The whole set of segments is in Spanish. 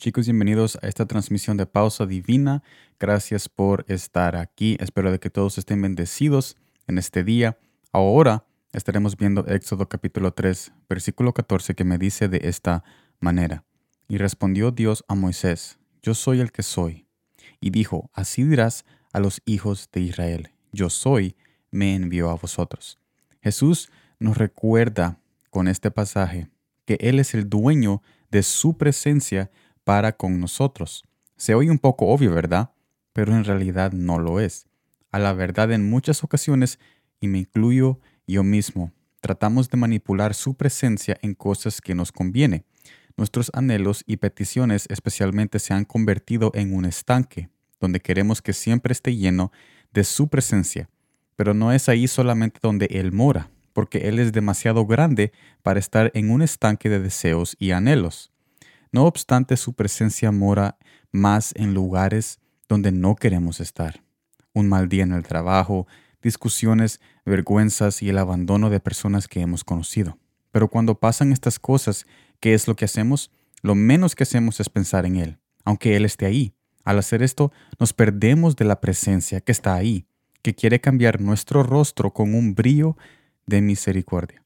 Chicos, bienvenidos a esta transmisión de Pausa Divina. Gracias por estar aquí. Espero de que todos estén bendecidos en este día. Ahora estaremos viendo Éxodo capítulo 3, versículo 14, que me dice de esta manera. Y respondió Dios a Moisés, Yo soy el que soy. Y dijo, Así dirás a los hijos de Israel, Yo soy, me envió a vosotros. Jesús nos recuerda con este pasaje que Él es el dueño de su presencia para con nosotros. Se oye un poco obvio, ¿verdad? Pero en realidad no lo es. A la verdad en muchas ocasiones, y me incluyo yo mismo, tratamos de manipular su presencia en cosas que nos conviene. Nuestros anhelos y peticiones especialmente se han convertido en un estanque, donde queremos que siempre esté lleno de su presencia. Pero no es ahí solamente donde Él mora, porque Él es demasiado grande para estar en un estanque de deseos y anhelos. No obstante, su presencia mora más en lugares donde no queremos estar. Un mal día en el trabajo, discusiones, vergüenzas y el abandono de personas que hemos conocido. Pero cuando pasan estas cosas, ¿qué es lo que hacemos? Lo menos que hacemos es pensar en Él, aunque Él esté ahí. Al hacer esto, nos perdemos de la presencia que está ahí, que quiere cambiar nuestro rostro con un brillo de misericordia.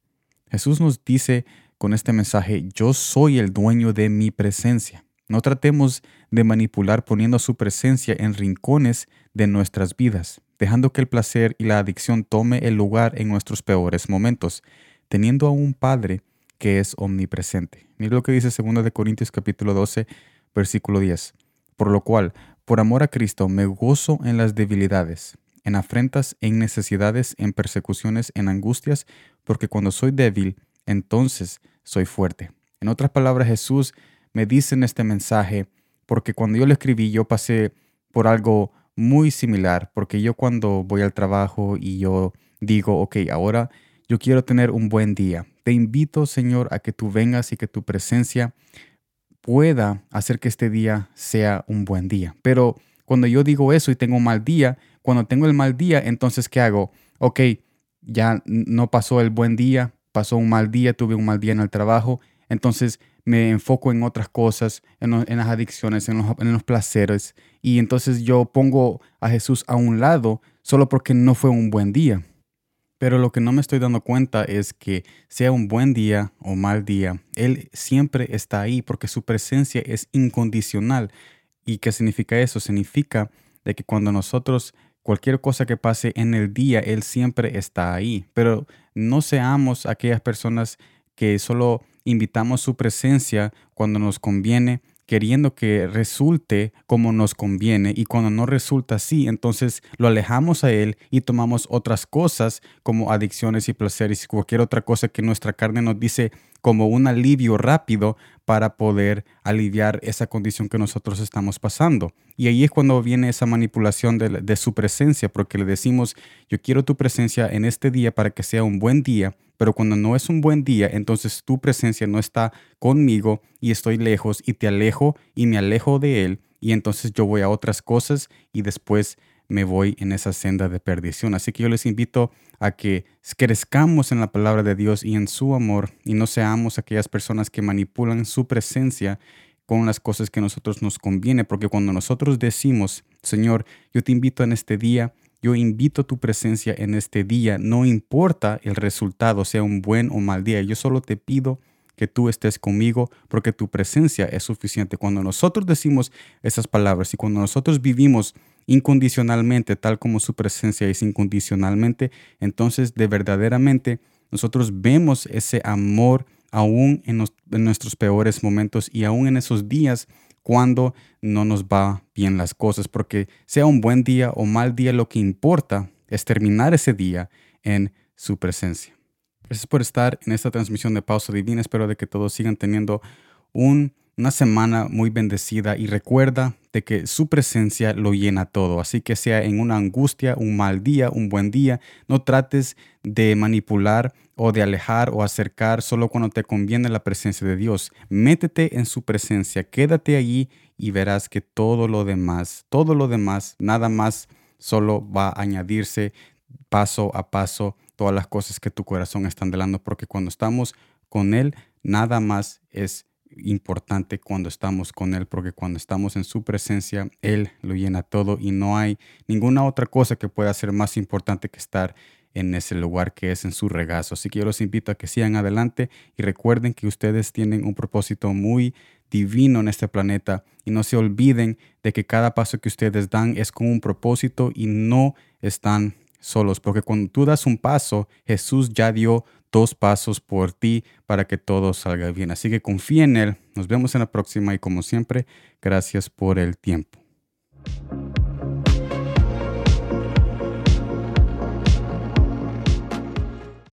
Jesús nos dice con este mensaje, yo soy el dueño de mi presencia. No tratemos de manipular poniendo su presencia en rincones de nuestras vidas, dejando que el placer y la adicción tome el lugar en nuestros peores momentos, teniendo a un Padre que es omnipresente. Mira lo que dice 2 de Corintios capítulo 12, versículo 10. Por lo cual, por amor a Cristo, me gozo en las debilidades, en afrentas, en necesidades, en persecuciones, en angustias, porque cuando soy débil, entonces soy fuerte. En otras palabras, Jesús me dice en este mensaje, porque cuando yo lo escribí, yo pasé por algo muy similar, porque yo cuando voy al trabajo y yo digo, ok, ahora yo quiero tener un buen día. Te invito, Señor, a que tú vengas y que tu presencia pueda hacer que este día sea un buen día. Pero cuando yo digo eso y tengo un mal día, cuando tengo el mal día, entonces ¿qué hago? Ok, ya no pasó el buen día, pasó un mal día, tuve un mal día en el trabajo, entonces me enfoco en otras cosas, en, las adicciones, en los, en los, placeres, y entonces yo pongo a Jesús a un lado solo porque no fue un buen día. Pero lo que no me estoy dando cuenta es que sea un buen día o mal día, Él siempre está ahí porque su presencia es incondicional. ¿Y qué significa eso? Significa de que cuando nosotros Cualquier cosa que pase en el día, Él siempre está ahí. Pero no seamos aquellas personas que solo invitamos su presencia cuando nos conviene, queriendo que resulte como nos conviene y cuando no resulta así, entonces lo alejamos a Él y tomamos otras cosas como adicciones y placeres y cualquier otra cosa que nuestra carne nos dice como un alivio rápido para poder aliviar esa condición que nosotros estamos pasando. Y ahí es cuando viene esa manipulación de, de, su presencia, porque le decimos, yo quiero tu presencia en este día para que sea un buen día, pero cuando no es un buen día, entonces tu presencia no está conmigo y estoy lejos y te alejo y me alejo de él y entonces yo voy a otras cosas y después me voy en esa senda de perdición. Así que yo les invito a que crezcamos en la palabra de Dios y en su amor y no seamos aquellas personas que manipulan su presencia con las cosas que a nosotros nos conviene, porque cuando nosotros decimos, Señor, yo te invito en este día, yo invito tu presencia en este día, no importa el resultado, sea un buen o mal día, yo solo te pido que tú estés conmigo porque tu presencia es suficiente. Cuando nosotros decimos esas palabras y cuando nosotros vivimos incondicionalmente, tal como su presencia es incondicionalmente, entonces de verdaderamente nosotros vemos ese amor aún en, en, nuestros peores momentos y aún en esos días cuando no nos va bien las cosas, porque sea un buen día o mal día, lo que importa es terminar ese día en su presencia. Gracias por estar en esta transmisión de Pausa Divina. Espero de que todos sigan teniendo un una semana muy bendecida y recuerda de que su presencia lo llena todo. Así que sea en una angustia, un mal día, un buen día, no trates de manipular o de alejar o acercar solo cuando te conviene la presencia de Dios. Métete en su presencia, quédate allí y verás que todo lo demás, todo lo demás, nada más solo va a añadirse paso a paso todas las cosas que tu corazón está anhelando, porque cuando estamos con Él, nada más es importante cuando estamos con Él, porque cuando estamos en su presencia, Él lo llena todo y no hay ninguna otra cosa que pueda ser más importante que estar en ese lugar que es en su regazo. Así que yo los invito a que sigan adelante y recuerden que ustedes tienen un propósito muy divino en este planeta y no se olviden de que cada paso que ustedes dan es con un propósito y no están solos, porque cuando tú das un paso, Jesús ya dio dos pasos por ti para que todo salga bien. Así que confía en Él. Nos vemos en la próxima y como siempre, gracias por el tiempo.